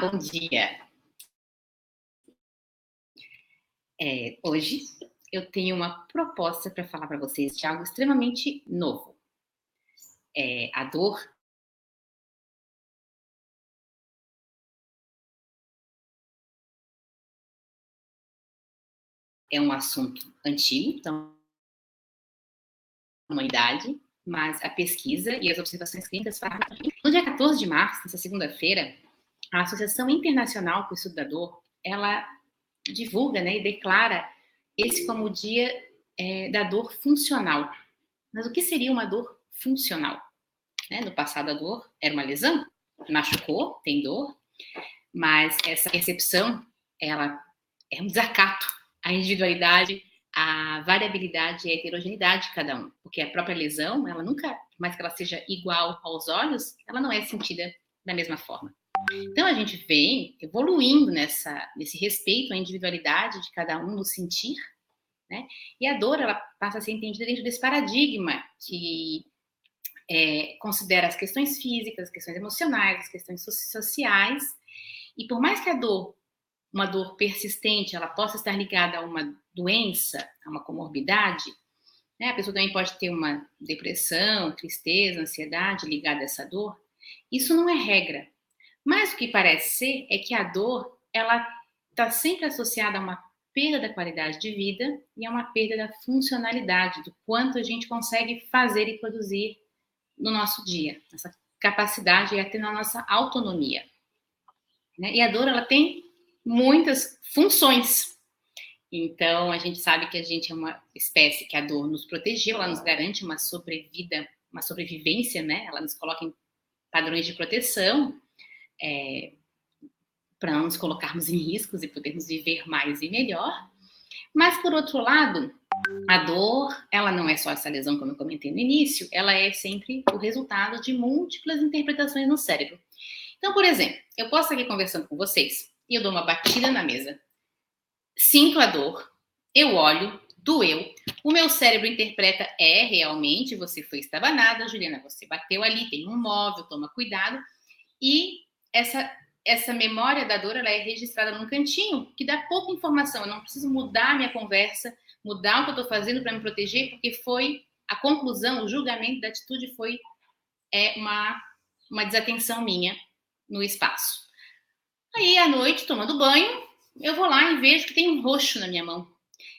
bom dia. É, hoje eu tenho uma proposta para falar para vocês de algo extremamente novo. É, a dor é um assunto antigo, então, humanidade, mas a pesquisa e as observações clínicas falam. No dia 14 de março, nessa segunda-feira, a Associação Internacional para o Estudo da Dor, ela divulga né, e declara esse como o dia é, da dor funcional. Mas o que seria uma dor funcional? Né? No passado, a dor era uma lesão, machucou, tem dor, mas essa percepção, ela é um desacato à individualidade, à variabilidade e à heterogeneidade de cada um, porque a própria lesão, ela nunca, mais que ela seja igual aos olhos, ela não é sentida da mesma forma. Então a gente vem evoluindo nessa, nesse respeito à individualidade de cada um no sentir, né? E a dor ela passa a ser entendida dentro desse paradigma que é, considera as questões físicas, as questões emocionais, as questões sociais. E por mais que a dor, uma dor persistente, ela possa estar ligada a uma doença, a uma comorbidade, né? A pessoa também pode ter uma depressão, tristeza, ansiedade ligada a essa dor. Isso não é regra. Mas o que parece ser é que a dor, ela está sempre associada a uma perda da qualidade de vida e a uma perda da funcionalidade, do quanto a gente consegue fazer e produzir no nosso dia, essa capacidade e até na nossa autonomia. Né? E a dor, ela tem muitas funções. Então, a gente sabe que a gente é uma espécie que a dor nos protegeu, ela nos garante uma sobrevida, uma sobrevivência, né? Ela nos coloca em padrões de proteção, é, para não nos colocarmos em riscos e podermos viver mais e melhor. Mas, por outro lado, a dor, ela não é só essa lesão, como eu comentei no início, ela é sempre o resultado de múltiplas interpretações no cérebro. Então, por exemplo, eu posso estar aqui conversando com vocês e eu dou uma batida na mesa, sinto a dor, eu olho, doeu, o meu cérebro interpreta, é, realmente, você foi estabanada, Juliana, você bateu ali, tem um móvel, toma cuidado, e essa, essa memória da dor ela é registrada num cantinho que dá pouca informação. Eu não preciso mudar a minha conversa, mudar o que eu estou fazendo para me proteger, porque foi a conclusão, o julgamento da atitude foi é, uma, uma desatenção minha no espaço. Aí, à noite, tomando banho, eu vou lá e vejo que tem um roxo na minha mão.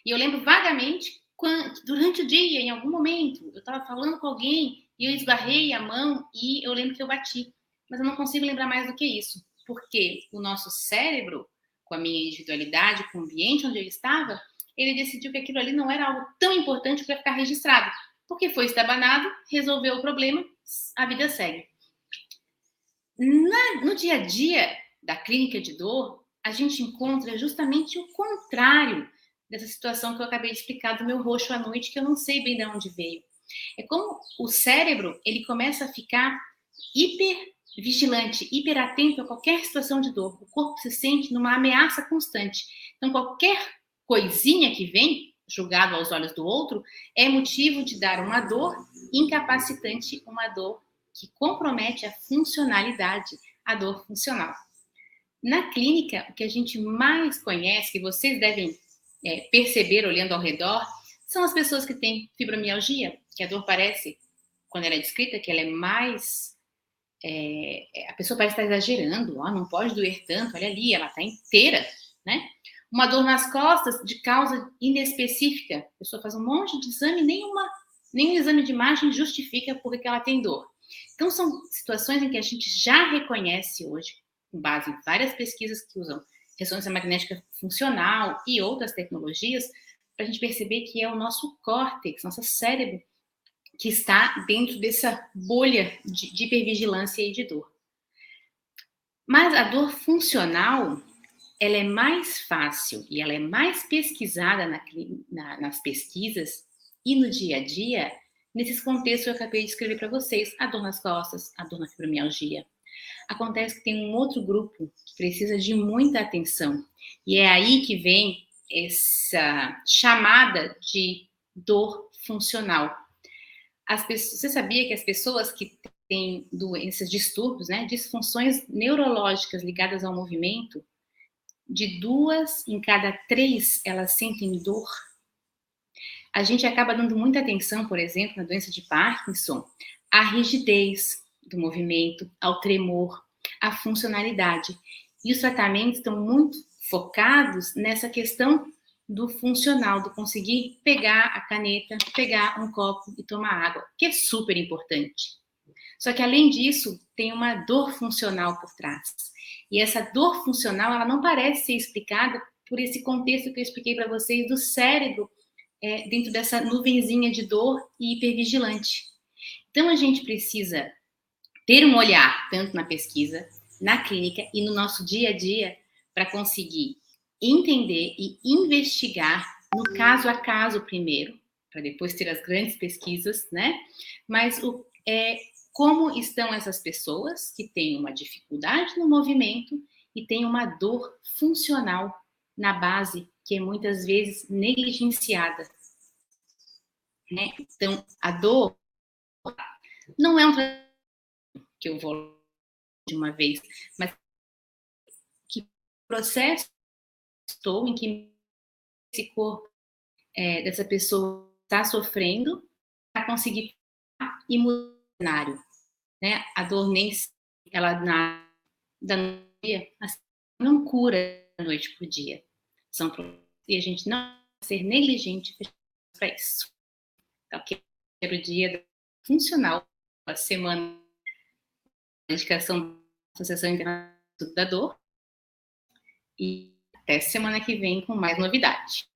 E eu lembro vagamente, quando, durante o dia, em algum momento, eu estava falando com alguém e eu esbarrei a mão e eu lembro que eu bati mas eu não consigo lembrar mais do que isso, porque o nosso cérebro, com a minha individualidade, com o ambiente onde ele estava, ele decidiu que aquilo ali não era algo tão importante para ficar registrado, porque foi estabanado, resolveu o problema, a vida segue. Na, no dia a dia da clínica de dor, a gente encontra justamente o contrário dessa situação que eu acabei de explicar do meu roxo à noite, que eu não sei bem de onde veio. É como o cérebro ele começa a ficar hiper vigilante, hiperatento a qualquer situação de dor. O corpo se sente numa ameaça constante. Então, qualquer coisinha que vem, julgado aos olhos do outro, é motivo de dar uma dor incapacitante, uma dor que compromete a funcionalidade, a dor funcional. Na clínica, o que a gente mais conhece, que vocês devem é, perceber olhando ao redor, são as pessoas que têm fibromialgia, que a dor parece, quando ela é descrita, que ela é mais é, é, a pessoa parece estar exagerando, ó, não pode doer tanto, olha ali, ela está inteira, né? Uma dor nas costas de causa inespecífica, a pessoa faz um monte de exame, nenhuma, nenhum exame de imagem justifica porque ela tem dor. Então, são situações em que a gente já reconhece hoje, com base em várias pesquisas que usam ressonância magnética funcional e outras tecnologias, para a gente perceber que é o nosso córtex, nosso cérebro, que está dentro dessa bolha de, de hipervigilância e de dor. Mas a dor funcional, ela é mais fácil e ela é mais pesquisada na, na, nas pesquisas e no dia a dia, nesses contextos que eu acabei de escrever para vocês, a dor nas costas, a dor na fibromialgia. Acontece que tem um outro grupo que precisa de muita atenção, e é aí que vem essa chamada de dor funcional, pessoas, você sabia que as pessoas que tem doenças, distúrbios, né, disfunções neurológicas ligadas ao movimento, de duas em cada três elas sentem dor. A gente acaba dando muita atenção, por exemplo, na doença de Parkinson, à rigidez do movimento, ao tremor, à funcionalidade. E os tratamentos estão muito focados nessa questão do funcional, do conseguir pegar a caneta, pegar um copo e tomar água, que é super importante. Só que além disso, tem uma dor funcional por trás. E essa dor funcional, ela não parece ser explicada por esse contexto que eu expliquei para vocês do cérebro é, dentro dessa nuvenzinha de dor e hipervigilante. Então a gente precisa ter um olhar tanto na pesquisa, na clínica e no nosso dia a dia para conseguir entender e investigar no caso a caso primeiro, para depois ter as grandes pesquisas, né? Mas o, é, como estão essas pessoas que têm uma dificuldade no movimento e têm uma dor funcional na base, que é muitas vezes negligenciada. Né? Então, a dor não é um que eu vou de uma vez, mas que processo estou, em que esse corpo é, dessa pessoa está sofrendo para conseguir e mudar o cenário. Né? A dor nem ela na da noite assim, não cura da noite por dia. São e a gente não ser negligente para isso. Então, que é o dia funcional, a semana a indicação da Associação Internacional da Dor e até semana que vem com mais novidade.